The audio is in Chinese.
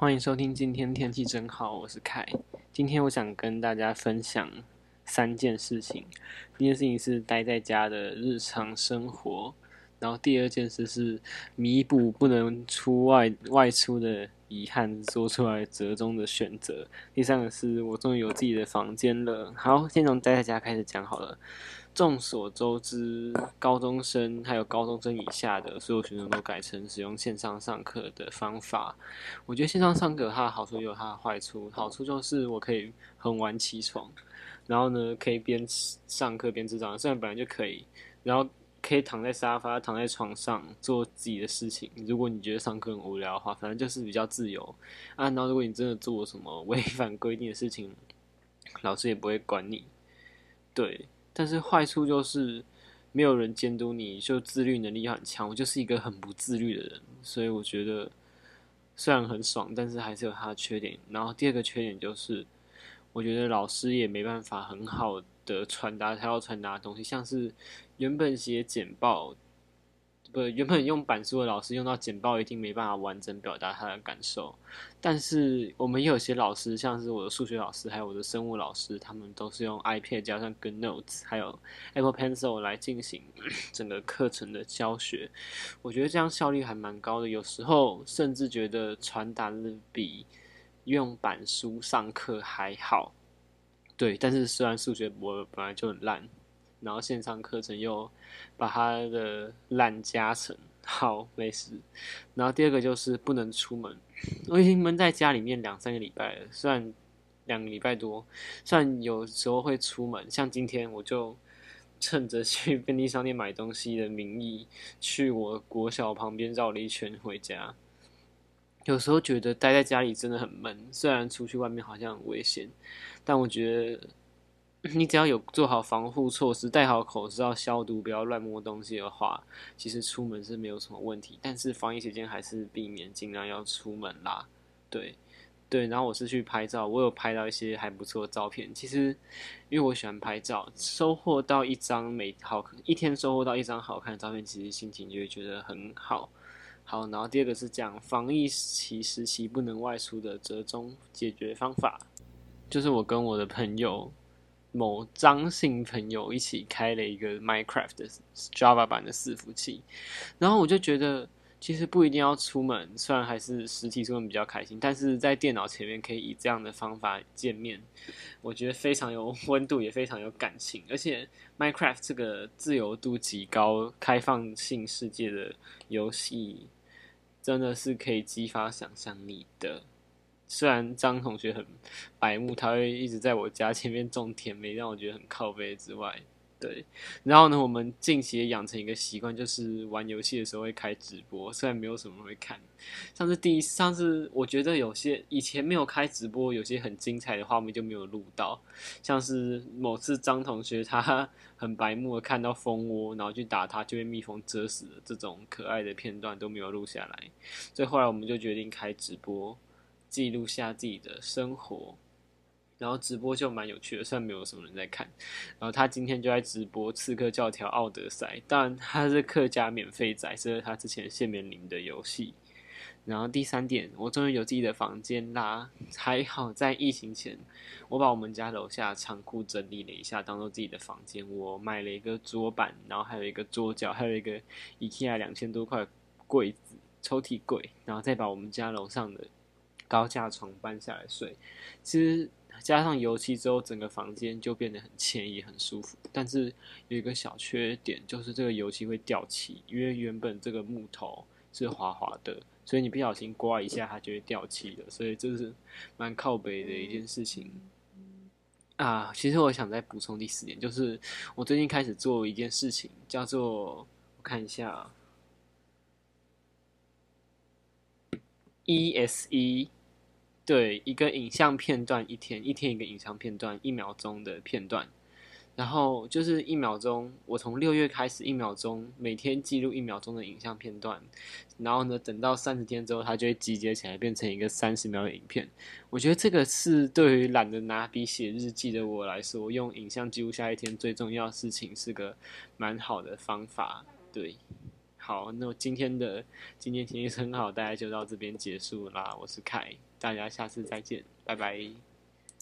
欢迎收听，今天天气真好，我是凯。今天我想跟大家分享三件事情。第一件事情是待在家的日常生活，然后第二件事是弥补不能出外外出的遗憾，做出来折中的选择。第三个是我终于有自己的房间了。好，先从待在家开始讲好了。众所周知，高中生还有高中生以下的所有学生都改成使用线上上课的方法。我觉得线上上课它的好处也有它的坏处。好处就是我可以很晚起床，然后呢可以边上课边吃早餐，虽然本来就可以，然后可以躺在沙发、躺在床上做自己的事情。如果你觉得上课很无聊的话，反正就是比较自由啊。然后如果你真的做什么违反规定的事情，老师也不会管你。对。但是坏处就是没有人监督你，就自律能力很强。我就是一个很不自律的人，所以我觉得虽然很爽，但是还是有它的缺点。然后第二个缺点就是，我觉得老师也没办法很好的传达他要传达的东西，像是原本写简报。不，原本用板书的老师用到简报，一定没办法完整表达他的感受。但是我们也有些老师，像是我的数学老师，还有我的生物老师，他们都是用 iPad 加上 GoodNotes，还有 Apple Pencil 来进行 整个课程的教学。我觉得这样效率还蛮高的，有时候甚至觉得传达的比用板书上课还好。对，但是虽然数学我本来就很烂。然后线上课程又把它的烂加成，好，没事。然后第二个就是不能出门，我已经闷在家里面两三个礼拜了，虽然两个礼拜多，虽然有时候会出门，像今天我就趁着去便利商店买东西的名义，去我国小旁边绕了一圈回家。有时候觉得待在家里真的很闷，虽然出去外面好像很危险，但我觉得。你只要有做好防护措施，戴好口罩、消毒，不要乱摸东西的话，其实出门是没有什么问题。但是防疫期间还是避免尽量要出门啦。对，对。然后我是去拍照，我有拍到一些还不错的照片。其实因为我喜欢拍照，收获到一张美好，一天收获到一张好看的照片，其实心情就会觉得很好。好，然后第二个是讲防疫期时期不能外出的折中解决方法，就是我跟我的朋友。某张姓朋友一起开了一个 Minecraft 的 Java 版的伺服器，然后我就觉得其实不一定要出门，虽然还是实体出门比较开心，但是在电脑前面可以以这样的方法见面，我觉得非常有温度，也非常有感情。而且 Minecraft 这个自由度极高、开放性世界的游戏，真的是可以激发想象力的。虽然张同学很白目，他会一直在我家前面种甜梅，让我觉得很靠背之外，对。然后呢，我们近期也养成一个习惯，就是玩游戏的时候会开直播。虽然没有什么会看，上次第一，上次我觉得有些以前没有开直播，有些很精彩的画面就没有录到。像是某次张同学他很白目的看到蜂窝，然后去打他，就被蜜蜂蛰死了，这种可爱的片段都没有录下来。所以后来我们就决定开直播。记录下自己的生活，然后直播就蛮有趣的，虽然没有什么人在看。然后他今天就在直播《刺客教条：奥德赛》，当然他是客家免费仔，这是他之前限免领的游戏。然后第三点，我终于有自己的房间啦！还好在疫情前，我把我们家楼下仓库整理了一下，当做自己的房间。我买了一个桌板，然后还有一个桌角，还有一个 IKEA 两千多块柜子、抽屉柜，然后再把我们家楼上的。高架床搬下来睡，其实加上油漆之后，整个房间就变得很惬意、很舒服。但是有一个小缺点，就是这个油漆会掉漆，因为原本这个木头是滑滑的，所以你不小心刮一下，它就会掉漆的。所以这是蛮靠北的一件事情啊。其实我想再补充第四点，就是我最近开始做一件事情，叫做我看一下，ESE。对，一个影像片段一天，一天一个影像片段，一秒钟的片段，然后就是一秒钟。我从六月开始，一秒钟每天记录一秒钟的影像片段，然后呢，等到三十天之后，它就会集结起来变成一个三十秒的影片。我觉得这个是对于懒得拿笔写日记的我来说，用影像记录下一天最重要的事情是个蛮好的方法。对，好，那我今天的今天天气很好，大家就到这边结束啦。我是凯，大家下次再见，拜拜。